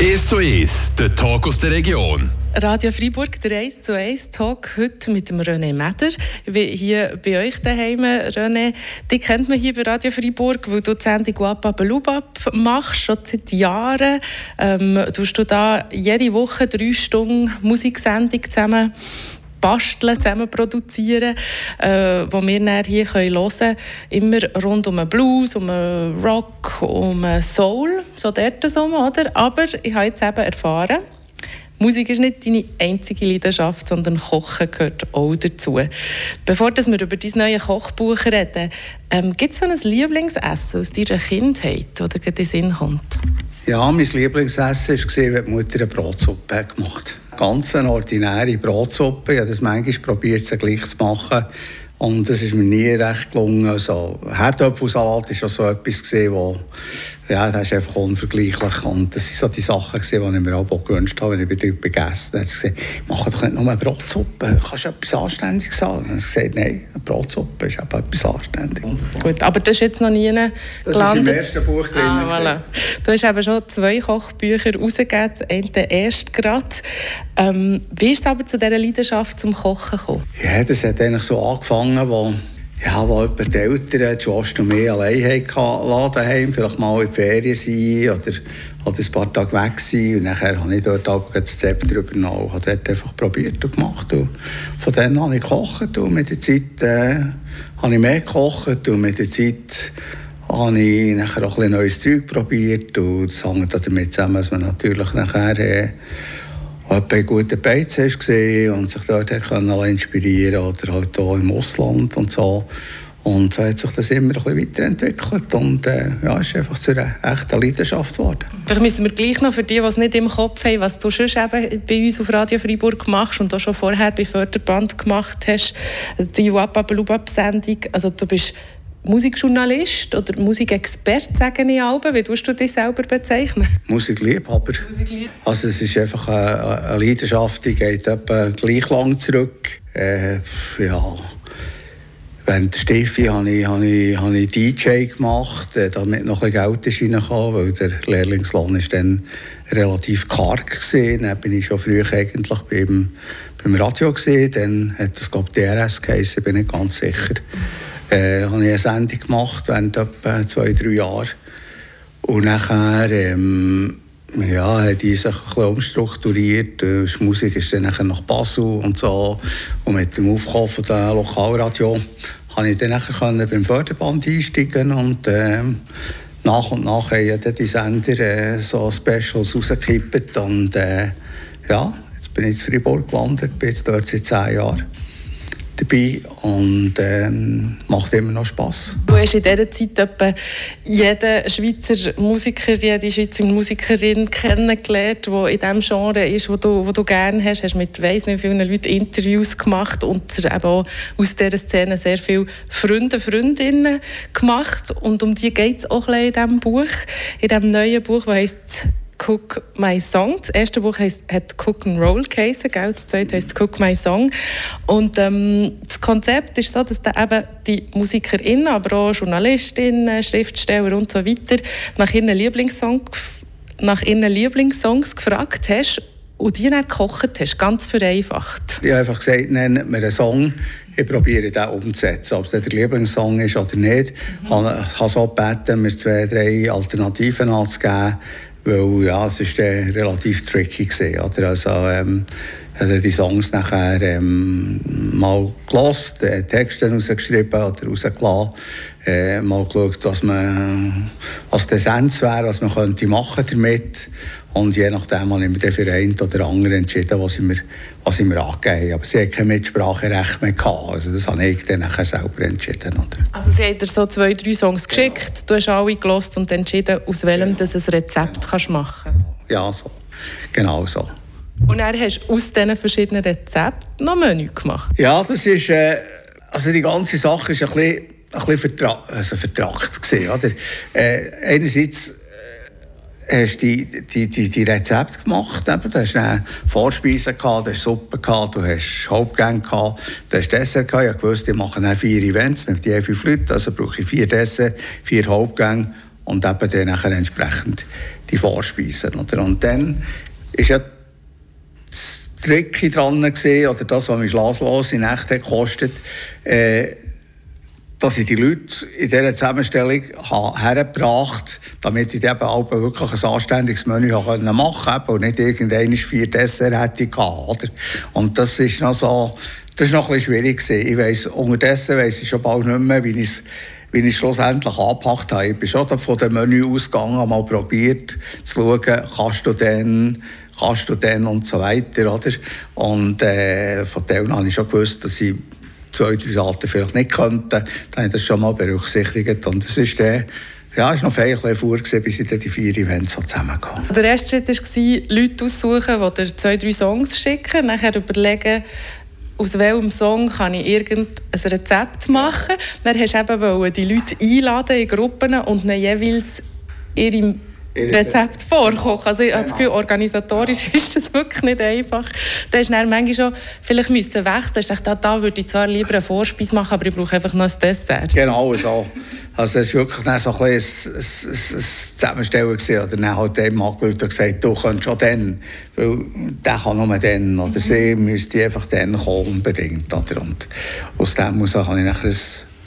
1 zu 1, der Talk aus der Region. Radio Freiburg, der 1 zu 1 Talk, heute mit dem René Meder. Bin hier bei euch daheim, René. Dich kennt man hier bei Radio Freiburg, weil du die Sendung «Wappa Belubab» machst, schon seit Jahren. Ähm, tust du da jede Woche drei Stunden Musiksendung zusammen basteln, zusammen produzieren, äh, wo wir dann hier hören können. Immer rund um einen Blues, um einen Rock, um einen Soul, so dort so, oder? Aber ich habe jetzt eben erfahren, Musik ist nicht deine einzige Leidenschaft, sondern Kochen gehört auch dazu. Bevor wir über dein neues Kochbuch reden, ähm, gibt es so ein Lieblingsessen aus deiner Kindheit, das dir in den Sinn kommt? Ja, mein Lieblingsessen war, wenn die Mutter eine Brotsuppe gemacht hat. Ganz eine ordinäre Brotsuppe. Ich habe das manchmal probiert, sie gleich zu machen. Und das ist mir nie recht gelungen. Also, Herdöpfelsalat war schon so etwas, gewesen, wo, ja, das ist einfach unvergleichlich. Und das waren so die Sachen, gewesen, die ich mir auch gewünscht habe, wenn ich bei dir gegessen habe. gesagt, mach doch nicht nur eine Brotsuppe, kannst du etwas Anständiges sagen? Und ich gesagt, nein, eine Brotsuppe ist eben etwas Anständiges. Gut, aber das ist jetzt noch nie gelandet. Das ist im ersten Buch drin. Ah, voilà. Du hast eben schon zwei Kochbücher rausgegeben, das eine erst gerade. Ähm, wie ist es aber zu dieser Leidenschaft zum Kochen gekommen? Ja, das hat eigentlich so angefangen, wo ja, wo die Eltern, die Schwester und mich allein hatten, daheim, vielleicht mal in die Ferien sein oder, oder ein paar Tage weg sein. Und nachher habe ich dort auch das Zepter übernommen und habe dort einfach probiert und gemacht. Und von dann habe ich gekocht und mit der Zeit äh, habe ich mehr gekocht und mit der Zeit habe ich nachher auch ein neues Zeug probiert und das hängt damit zusammen, dass man natürlich nachher äh, auch bei guten Beizen gesehen und sich dort können inspirieren oder halt auch im Ausland und so. Und so hat sich das immer ein bisschen weiterentwickelt und äh, ja, ist einfach zu einer echten Leidenschaft geworden. Vielleicht müssen wir gleich noch für die, die es nicht im Kopf haben, was du schon eben bei uns auf Radio Freiburg machst und auch schon vorher bei Förderband gemacht hast, die Wappa-Belubab-Sendung. Also du bist Musikjournalist oder Musikexperte, sagen ich auch. Wie tust du dich selber bezeichnen? Musikliebhaber. Musiklieb. Also es ist einfach eine, eine Leidenschaft, die geht etwa gleich lang zurück. Äh, ja. Während der Steffi habe ich, habe ich, habe ich DJ gemacht, äh, damit noch ein bisschen Geld reinkam, weil der Lehrlingslohn ist dann relativ karg war. Dann bin ich schon früh eigentlich beim, beim Radio gesehen. Dann hat das glaube ich DRS geheißen, bin ich ganz sicher äh, habe ich eine Sendung gemacht während etwa zwei, drei Jahren. Und nachher ähm, ja, hat die sich ein bisschen umstrukturiert. Die Musik ist dann nachher nach Basel und so. Und mit dem Aufkommen von der Lokalradio konnte ich dann nachher beim Förderband einsteigen und ähm, nach und nach haben die Sender äh, so Specials rausgekippt und äh, ja, jetzt bin ich in Freiburg gelandet, bin jetzt dort seit zehn Jahren dabei und ähm, macht immer noch Spass. Du hast in dieser Zeit etwa jeden Schweizer Musiker, jede Schweizer Musikerin kennengelernt, die in dem Genre ist, wo du, wo du gerne hast. Du hast mit weiss nicht vielen Leuten Interviews gemacht und eben auch aus dieser Szene sehr viele Freunde, Freundinnen gemacht. Und um die geht es auch in diesem Buch, in diesem neuen Buch, das heisst Cook My Song. Das erste Buch heisst, hat Cook and Roll geheißen, das zweite heisst Cook My Song. Und ähm, das Konzept ist so, dass da eben die MusikerInnen, aber auch JournalistInnen, Schriftsteller und so weiter nach ihren, Lieblingssong, nach ihren Lieblingssongs gefragt hast und die dann gekocht hast, ganz vereinfacht. Ich habe einfach gesagt, nennt mir einen Song, ich probiere den umzusetzen. Ob es der Lieblingssong ist oder nicht. Mhm. Ich habe so gebeten, mir zwei, drei Alternativen anzugeben weil ja, es ist äh, relativ tricky gewesen, oder? Also, ähm, hat die Songs nachher ähm, mal gelost, äh, Texte rausgeschrieben oder rausgelassen, äh, mal geschaut, was, man, was der Essenz wäre, was man könnte machen damit und je nachdem habe ich mich für einen oder anderen entschieden, was ich mir, was ich mir angegeben habe. Aber sie hat kein Mitspracherecht mehr gehabt. Also das habe ich dann nachher selber entschieden. Oder? Also sie hat dir so zwei, drei Songs geschickt, genau. du hast alle gelost und entschieden, aus welchem genau. du ein Rezept kannst machen kannst. Ja, so. Genau so. Und dann hast du aus diesen verschiedenen Rezepten noch Menü gemacht? Ja, das ist... Äh, also die ganze Sache ist ein bisschen, ein bisschen vertra also vertragt gewesen, oder? Äh, einerseits hast die, die, die, die Rezepte gemacht. Eben. Du hast eine Vorspeise gehabt, du hast Suppe gehabt, du hast Hauptgänge gehabt, du hast Dessert gehabt. Ich wusste, ich mache dann vier Events mit je fünf Leuten, also brauche ich vier Dessert, vier Hauptgänge und eben dann nachher entsprechend die Vorspeisen. Oder? Und dann ist ja das Tricky dran gesehen, oder das, was mich schlaflose Nächte gekostet äh, dass ich die Leute in dieser Zusammenstellung hergebracht habe, damit ich eben auch wirklich ein anständiges Menü machen konnte und nicht irgendeine vier Dessert hätte gehabt? Und das ist noch so, das ist noch ein schwierig gewesen. Ich weiss, unterdessen weiss ich schon bald nicht mehr, wie ich es wie ich schlussendlich angepackt habe. Ich bin schon von dem Menü ausgegangen, mal probiert zu schauen, kannst du denn, kannst du denn und so weiter, oder? Und äh, von dem habe ich schon gewusst, dass ich zwei, drei Sachen vielleicht nicht könnte. Dann habe ich das schon mal berücksichtigt. Und das ist der, ja, es war noch feierlich vor, bis ich die vier Events so zusammenkam. Der erste Schritt war, Leute aussuchen, die dir zwei, drei Songs schicken, nachher überlegen, aus welchem Song kann ich irgendein Rezept machen. Dann hast du eben die Leute einladen in Gruppen und ihnen jeweils ihre Rezept vorkochen. Also ich habe das Gefühl, organisatorisch ist das wirklich nicht einfach. Da hast du dann manchmal schon vielleicht müssen wechseln. Ich dachte, da würde ich zwar lieber eine Vorspeise machen, aber ich brauche einfach noch ein Dessert. Genau so. Also es war wirklich dann so ein, ein, ein, ein Zusammenstellen. Gewesen. Oder dann hat dem angerufen und gesagt, du kannst schon dann, weil der kann nur dann. Oder mhm. sie müsste einfach dann kommen, unbedingt. Oder? Und aus dem muss habe ich nachher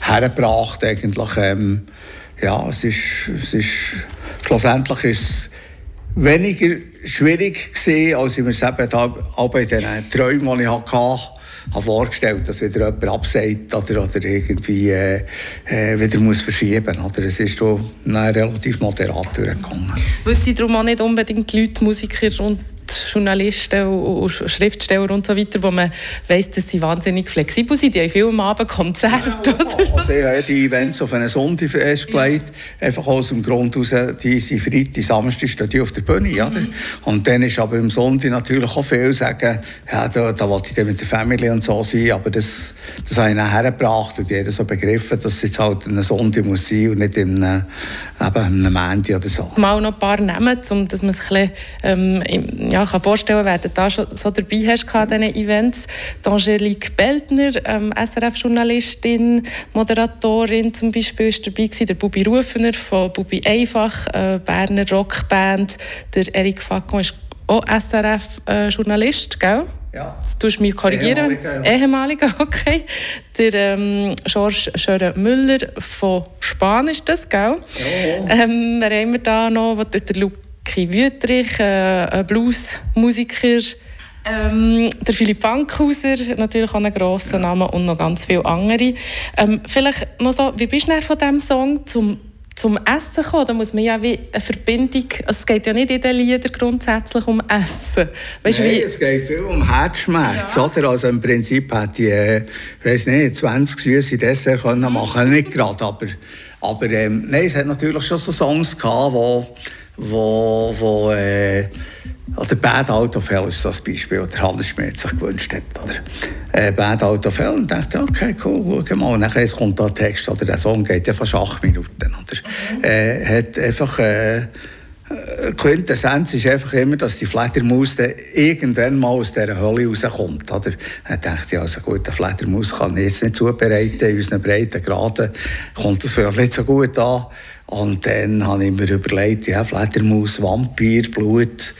hergebracht, eigentlich, ähm, ja, es ist, es ist schlussendlich ist es weniger schwierig gewesen, als ich mir es eben da, in den Träumen, die ich hatte, habe vorgestellt, dass wieder jemand absagt oder, oder irgendwie äh, äh, wieder muss verschieben muss. Es ist relativ moderat durchgegangen. Weil sie darum auch nicht unbedingt die Leute, Musiker und Journalisten und Schriftsteller und so weiter, wo man weiss, dass sie wahnsinnig flexibel sind. Die haben viel am Abend Konzerte. Ja, also ich habe die Events auf einen Sonntag festgelegt, ja. einfach aus dem Grund heraus, die sind Freitag, Samstag stehen die auf der Bühne. Mhm. Oder? Und dann ist aber am Sonntag natürlich auch viel sagen, ja, da, da wollte ich dann mit der Familie und so sein, aber das, das habe ich dann hergebracht und jeder so begriffen, dass es jetzt halt ein Sonntag muss sein und nicht in einem, eben einem Montag oder so. Mal noch ein paar nehmen, um dass man es ein bisschen, ähm, ja, kann vorstellen, wer du da schon so dabei hast an diesen Events. Die Angelique Beltner, ähm, SRF-Journalistin, Moderatorin zum Beispiel, ist dabei gewesen. Der Bubi Rufener von Bubi Einfach, äh, Berner Rockband. Der Eric Facon ist auch SRF-Journalist, gell? Ja. Das tust du mich korrigieren. Ehemaliger, ja. okay. Der ähm, Georges Schöre Müller von Spanisch, das, gell? Ja. Ähm, wer haben wir da noch? Der Luke Ki Wüttrich, äh, ein Bluesmusiker. Ähm, der Philipp Bankhauser, natürlich auch ein grosser Name und noch ganz viele andere. Ähm, vielleicht noch so, wie bist du von diesem Song zum, zum Essen gekommen? Da muss man ja wie eine Verbindung, also es geht ja nicht in den Liedern grundsätzlich um Essen. Weißt, Nein, wie... es geht viel um Herzschmerz, ja. oder? Also im Prinzip hätte ich, äh, weiß nicht, 20 süße Dessert können machen, nicht gerade, aber, aber ähm, nein, es hat natürlich schon so Songs gehabt, wo wo, wo äh, oder Bad Out of Hell ist ein Beispiel, oder Hannes Schmidt sich gewünscht hat. Oder, äh, Bad Out of Hell und dachte, okay, cool, schau mal. Und dann kommt da Text, oder der Song geht ja fast acht Minuten. Oder, äh, hat einfach, äh, Quintessenz ist einfach immer, dass die Fledermaus irgendwann mal aus dieser Hölle rauskommt. Oder? Dann dachte ich, also gut, eine Fledermaus kann ich jetzt nicht zubereiten, in unseren breiten Graden kommt das vielleicht nicht so gut an. Und dann habe ich mir überlegt, ja, Fledermaus, Vampir, Blut.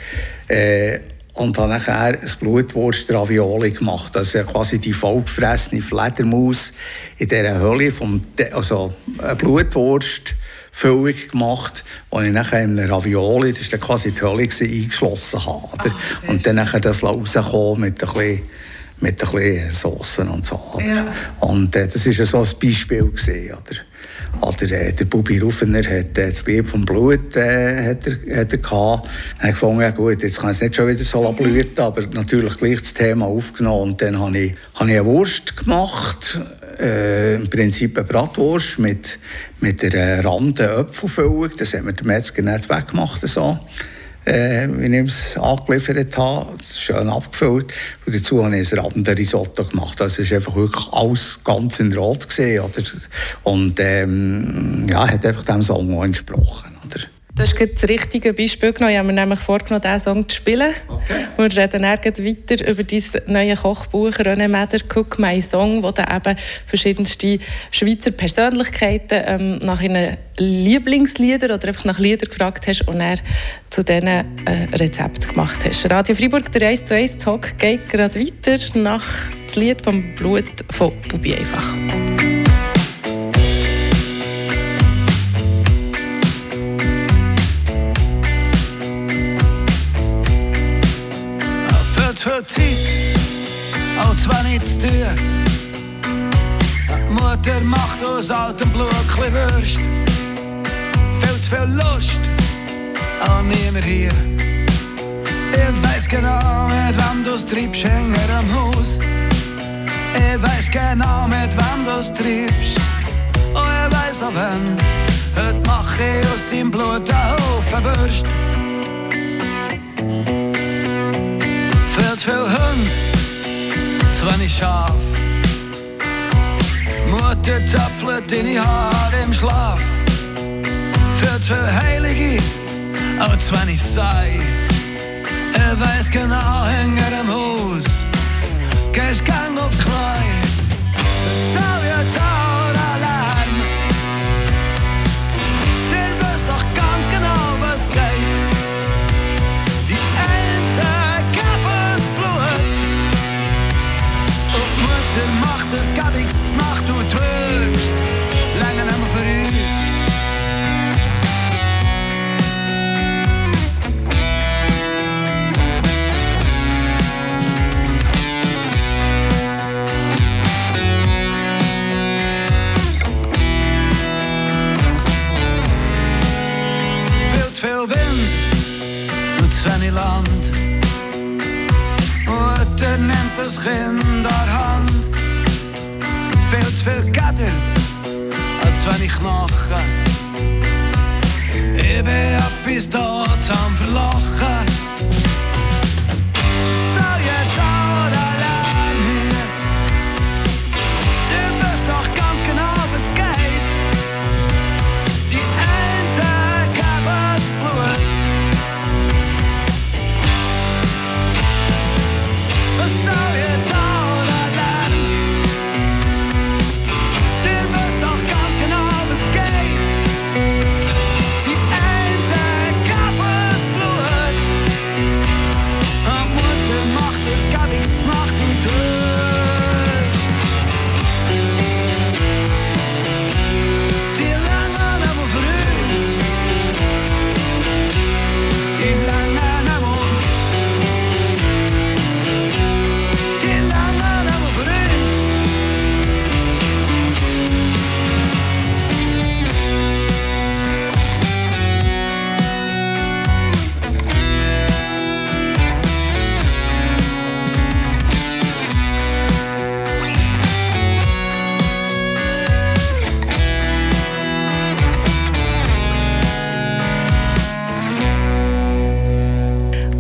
Äh, und habe nachher ein Blutwurst-Ravioli gemacht. Also quasi die vollgefressene Fledermaus in dieser Hölle, vom, also eine Blutwurst, Füllung gemacht, wo ich nachher in einem Ravioli, das war quasi die Hölle, eingeschlossen habe. Ah, und dann nachher das rauskommen mit ein bisschen mit ein bisschen Soßen und so. Ja. Und äh, das war so ein Beispiel. Gewesen, oder? Oder äh, der Bubi Rufener hat äh, das Lied vom Blut äh, hat er, hat er gehabt. Er hat gefunden, ja gut, jetzt kann es nicht schon wieder so blüten, aber natürlich gleich das Thema aufgenommen. Und dann habe ich, hab ich eine Wurst gemacht, äh, im Prinzip eine Bratwurst mit, mit einer Rande Apfelfüllung. Das hat mir der Metzger nicht weggemacht. So äh, wie ich es angeliefert habe. Schön abgefüllt. Und dazu habe ich ein Radender Risotto gemacht. Also es war einfach wirklich alles ganz in Rot. Gewesen, oder? Und ähm, ja, hat einfach dem Song entsprochen. Du hast das richtige Beispiel genommen. Ich habe mir nämlich vorgenommen, diesen Song zu spielen. Okay. Wir reden dann weiter über dein neues Kochbuch «René Meder Cook My Song», wo du eben verschiedenste Schweizer Persönlichkeiten ähm, nach ihren Lieblingsliedern oder einfach nach Liedern gefragt hast und er zu diesen äh, Rezept gemacht hast. Radio Freiburg, der 1 zu 1 Talk geht gerade weiter nach dem Lied vom Blut von Bubi einfach. Für Zeit, als wenn ich zu tun. Mutter macht aus altem Blut ein Würst. Viel zu viel Lust an niemand hier. Ich weiß genau, mit wem du es hänger am Haus. Ich weiß genau, mit wem du es. Und ich weiß auch wenn, heute mach ich aus deinem Blut einen Haufen Würst. Viel Hund, zu wenig Schaf. Mutter zapfelt deine Haare im Schlaf. Zu viel Heilige, auch zu wenig sei. Er weiß genau, hänger im Haus. Gehst Land. Mutter nennt das Kind an Hand. Viel zu viel Gatter und zu wenig Knochen. Ich bin etwas da zum Verlachen.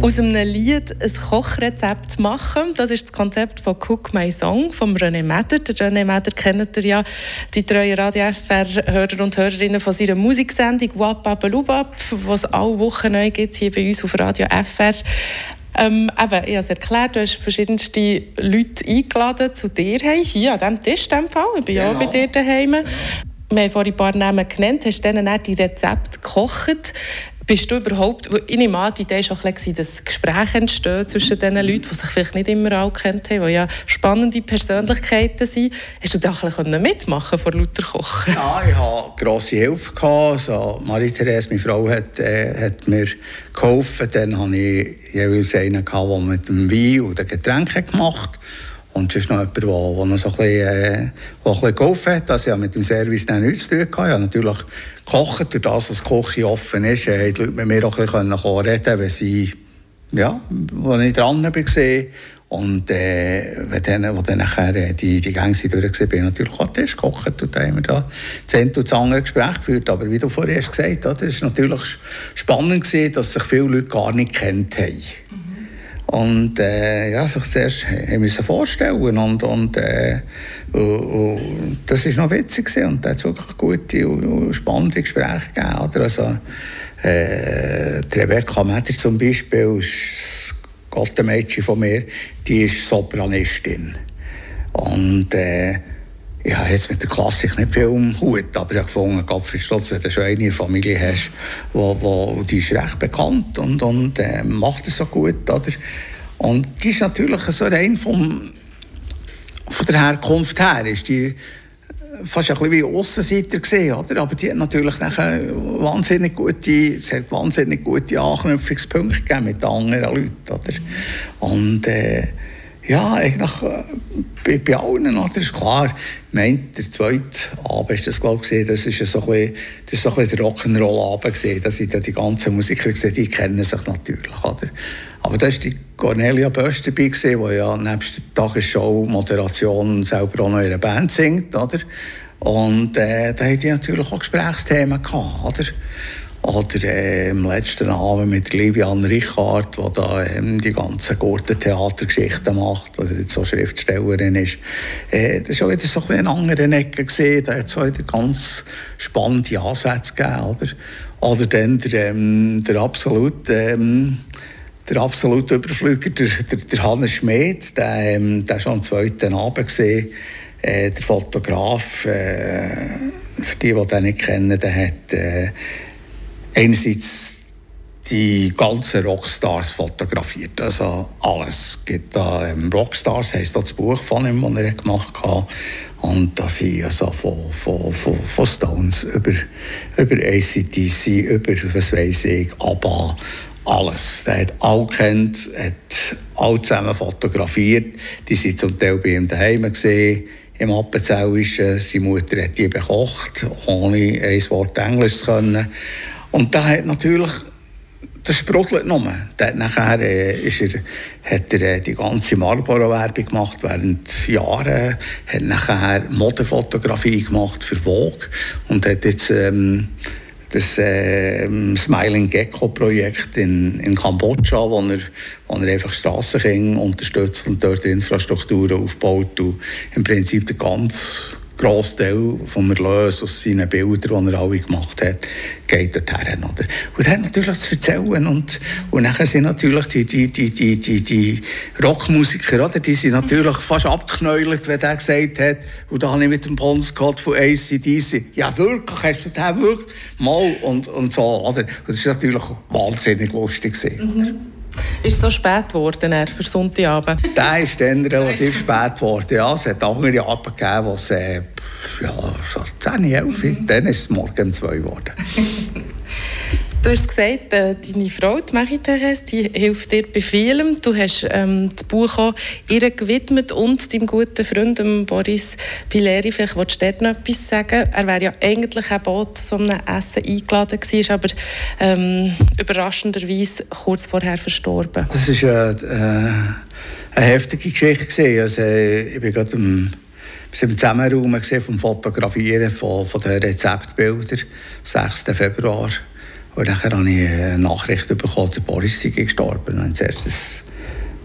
Aus einem Lied ein Kochrezept zu machen. Das ist das Konzept von Cook My Song von René Meder. Der René Meder kennt ihr ja, die treuen Radio FR-Hörer und Hörerinnen von seiner Musiksendung «Wap Lubab», was alle Wochen neu gibt hier bei uns auf Radio FR. Ähm, eben, ich habe es erklärt, du hast verschiedenste Leute eingeladen zu dir hier an diesem Tisch. In dem Fall. Ich bin ja auch bei dir daheim. Wir haben vorhin ein paar Namen genannt, hast denen auch die Rezepte gekocht. Bist du überhaupt, ich nehme an, die Idee war auch ein bisschen, dass Gespräche entstehen zwischen diesen Leuten, die sich vielleicht nicht immer alle kennt haben, die ja spannende Persönlichkeiten sind. Hast du da ein bisschen mitmachen vor lauter Kochen? Ja, ich hatte grosse Hilfe. Also Marie-Therese, meine Frau, hat, äh, hat mir geholfen. Dann hatte ich jeweils einen, der mit dem Wein und den Getränken gemacht hat. Und es ist noch jemand, der, noch so ein bisschen, äh, ein bisschen geholfen hat. Also ich habe mit dem Service dann nichts zu tun gehabt. Ich habe natürlich gekocht, durch das, dass die Küche offen ist, äh, die Leute mit mir auch ein bisschen kommen reden wenn sie, ja, wo ich dran war. Und äh, wenn dann, wo dann nachher äh, die, die Gänge durch waren, bin ich natürlich auch Tisch gekocht und dann haben wir da das eine und das andere Gespräch geführt. Aber wie du vorhin hast gesagt hast, es war natürlich spannend, gewesen, dass sich viele Leute gar nicht kennt haben. Und äh, ja, sich zuerst haben müssen vorstellen und, und, äh, und, und das war noch witzig gewesen. und da hat es wirklich gute und, spannende Gespräche gegeben. Oder? Also, Äh, Rebecca Meder zum Beispiel ist Gottemädchen von mir, die ist Sopranistin. Und äh, ich habe jetzt mit der Klassik nicht viel um Hut, aber ich habe gefunden, Gottfried wenn du schon eine Familie hast, wo, wo, die ist recht bekannt und, und äh, macht es so gut, oder? Und die ist natürlich so rein vom, von der Herkunft her, ist die fast ein bisschen wie Aussenseiter gesehen, oder? Aber die hat natürlich nachher wahnsinnig gute, es hat wahnsinnig gute Anknüpfungspunkte gegeben mit anderen Leuten, oder? Und äh, ja, eigentlich äh, bei, bei allen, oder? Ist klar, mein, der zweite Abend ist das, glaube ich, das ist so ein bisschen, so ein bisschen der Rock'n'Roll-Abend da sind die ganzen Musiker gesehen, die kennen sich natürlich, oder? Aber da war die Cornelia Bösch dabei, gewesen, die ja nebst der Tagesschau-Moderation selber auch noch einer Band singt, oder? Und äh, da hatten die natürlich auch Gesprächsthemen gehabt, oder? Oder äh, letzten Abend mit Livian Richard, die da ähm, die ganzen Gurtentheatergeschichten macht, oder jetzt so Schriftstellerin ist. Äh, das war wieder so ein bisschen eine Ecke gesehen. Da hat es wieder ganz spannende Ansätze gegeben, oder? Oder dann der, ähm, der absolut, ähm, der absolute Überflüger, der, der, der Hannes Schmid, der, ähm, der schon am zweiten Abend gesehen, äh, der Fotograf, äh, für die, die den nicht kennen, der hat äh, einerseits die ganzen Rockstars fotografiert, also alles. Es gibt da ähm, Rockstars, heisst das Buch von ihm, das er gemacht hat. Und da sind also von, von, von, von Stones über, über ACDC, über, was weiß ich, ABBA, alles. Der hat alle kennt, hat alle zusammen fotografiert. Die sind zum Teil bei ihm daheim gesehen im Appenzellischen. Seine Mutter hat die bekocht, ohne ein Wort Englisch zu können. Und da hat natürlich, das sprudelt nur. Dann nachher äh, ist er, hat er die ganze Marlboro-Werbung gemacht während Jahren, hat nachher Modefotografie gemacht für Vogue und hat jetzt ähm, das äh, Smiling Gecko Projekt in, Kambodscha, wo er, wo er einfach Strassenkinder unterstützt und dort Infrastrukturen aufbaut und im Prinzip der ganz Großteil vom Erlös aus seinen Bildern, die er alle gemacht hat, geht dorthin. Oder? Und er hat natürlich zu erzählen. Und, und nachher sind natürlich die, die, die, die, die, die Rockmusiker, oder? die sind natürlich fast abgeknäult, wenn er gesagt hat, und da habe ich mit dem Pons gehabt von ACDC, ja wirklich, hast du den wirklich? Mal und, und so. Oder? Das war natürlich wahnsinnig lustig. Mhm. Ist es so spät geworden für Sonntagabend? Der ist dann relativ spät geworden. Ja, es hat andere Abend gegeben, wo es äh, ja, so 10, 11 mhm. Dann ist es morgen um 2 geworden. Du hast gesagt, äh, deine Frau, die Marie-Therese, die hilft dir bei vielem. Du hast ähm, das Buch auch ihr gewidmet und deinem guten Freund Boris Pileri. Vielleicht willst du dort noch etwas sagen. Er wäre ja eigentlich auch zu so einem Essen eingeladen gewesen, aber ähm, überraschenderweise kurz vorher verstorben. Das ist äh, äh, eine heftige Geschichte. Gewesen. Also, ich bin gerade im sind im Zusammenraum vom Fotografieren von, von den Rezeptbildern, 6. Februar. Und dann habe ich eine Nachricht bekommen, der Boris sei gestorben. Und zuerst das,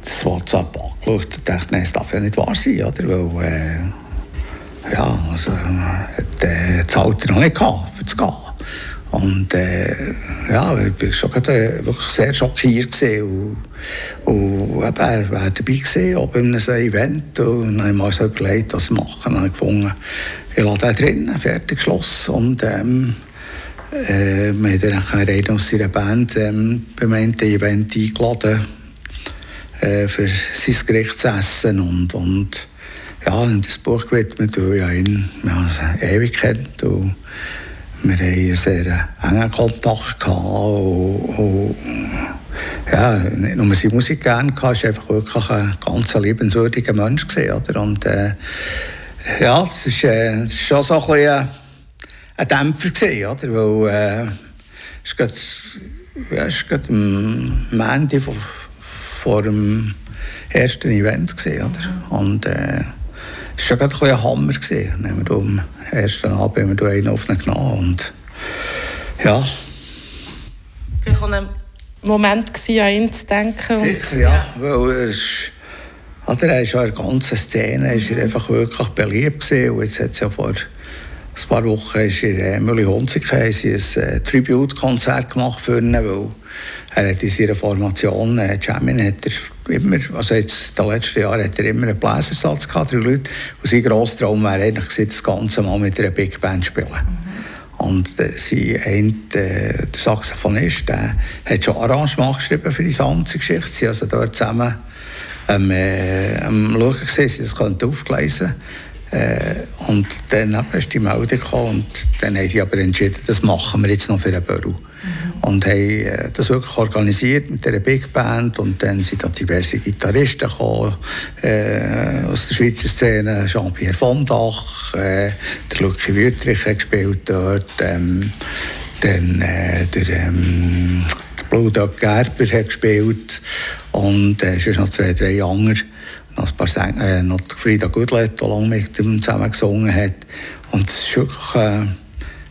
das WhatsApp angeschaut und dachte, nein, das darf ja nicht wahr sein, oder? Weil, äh, ja, also, äh, das Alter noch nicht gehabt, für zu gehen. Und äh, ja, ich war schon gerade, wirklich sehr schockiert und, und eben, er war dabei gewesen, auch bei einem Event und dann habe ich mir so überlegt, was machen. Dann habe ich gefunden, ich lasse den drinnen, fertig geschlossen und ähm, äh, wir haben dann einen aus seiner Band ähm, beim Event eingeladen äh, für sein Gerichtsessen und, und ja, in das Buch gewidmet, weil ich ihn ja, ewig kennt und wir haben einen sehr engen Kontakt gehabt und, und ja, nicht nur seine Musik gerne gehabt, war einfach wirklich ein ganz liebenswürdiger Mensch gewesen, oder? und äh, ja, es ist, äh, ist schon so ein bisschen ein Dämpfer gesehen, oder? Weil äh, es geht, ja, es geht am Ende vor, vor dem ersten Event gesehen, oder? Und äh, es war schon ein, ein Hammer gesehen. Nehmen wir am ersten Abend haben wir einen aufgenommen und ja. Vielleicht auch ein Moment gewesen, an ihn zu denken. Sicher, ja. ja. Weil er ist, oder er ist ja in der ganzen Szene ist er einfach wirklich beliebt gewesen. Und jetzt hat es ja vor ein paar Wochen ist in Mülli-Hunziken ein äh, Tribute-Konzert gemacht für ihn, weil er hat in seiner Formation, äh, Jamin, hat er immer, also jetzt in den letzten Jahren hat er immer einen Bläsersatz gehabt, drei Leute. Und sein grosser Traum wäre eigentlich gewesen, das Ganze mal mit einer Big Band spielen. Mhm. Und äh, sein ein, äh, der Saxophonist der hat schon Arrangement geschrieben für die Samtgeschichte. Sie also dort zusammen ähm, äh, am Schauen gesehen, sie das aufgelesen äh, und dann ist die Meldung gekommen und dann haben die aber entschieden, das machen wir jetzt noch für ein Büro. Mhm. Und haben äh, das wirklich organisiert mit einer Big Band und dann sind da diverse Gitarristen gekommen, äh, aus der Schweizer Szene, Jean-Pierre Vondach, äh, der Lucky Wüttrich hat gespielt dort, ähm, dann äh, der, ähm, der Blue Dog Gerber hat gespielt und äh, sonst noch zwei, drei andere noch ein paar Sänger, äh, noch Frieda Gudlet, die lange mit ihm zusammen gesungen hat. Und es war wirklich äh,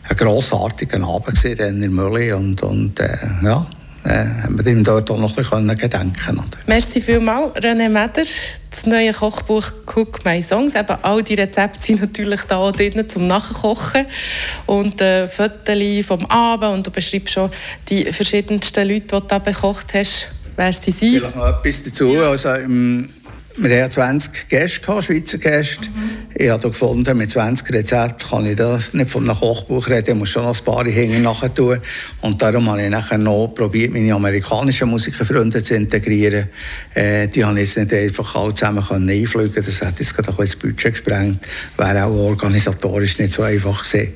ein grossartiger Abend in der Mülli und, und äh, ja, äh, haben wir ihm dort auch noch ein bisschen gedenken oder? Merci vielmals, René Meder. Das neue Kochbuch «Cook My Songs». Eben all die Rezepte sind natürlich da drin zum Nachkochen. Und äh, Fotos vom Abend und du beschreibst schon die verschiedensten Leute, die du da bekocht hast. Wer sie sind. Vielleicht noch etwas dazu. Ja. Also im wir hatten 20 Gäste, gehabt, Schweizer Gäste. Mhm. Ich habe gefunden, mit 20 Rezepten kann ich das nicht von einem Kochbuch reden, ich muss schon noch ein paar Hänge nachher tun. Und darum habe ich nachher noch probiert, meine amerikanischen Musikerfreunde zu integrieren. Äh, die habe ich jetzt nicht einfach alle zusammen können einfliegen Das hat jetzt gerade ein bisschen das Budget gesprengt. Wäre auch organisatorisch nicht so einfach gewesen.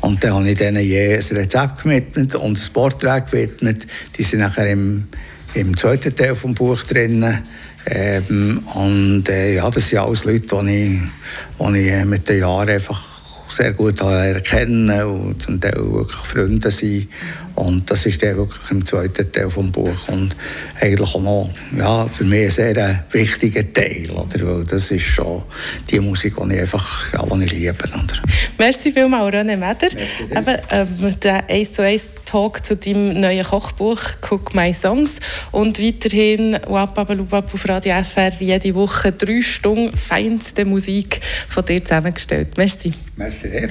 Und dann habe ich denen je ein Rezept gewidmet und ein Porträt gewidmet. Die sind nachher im, im zweiten Teil des Buches drin. Ähm, und äh, ja, das sind alles Leute, die ich, die ich äh, mit den Jahren einfach sehr gut erkennen und zum Teil wirklich Freunde sind. Und das ist der wirklich im zweiten Teil des Buches. Und eigentlich auch noch ja, für mich ein sehr wichtiger Teil. Oder? Weil das ist schon die Musik, die ich einfach ja, die ich liebe. Oder? Merci vielmals, René Meder. Eben, ähm, der 1 zu 1 Talk zu deinem neuen Kochbuch «Cook My Songs». Und weiterhin «Wapabalubab» auf Radio FR jede Woche drei Stunden feinste Musik von dir zusammengestellt. Merci. Merci dir,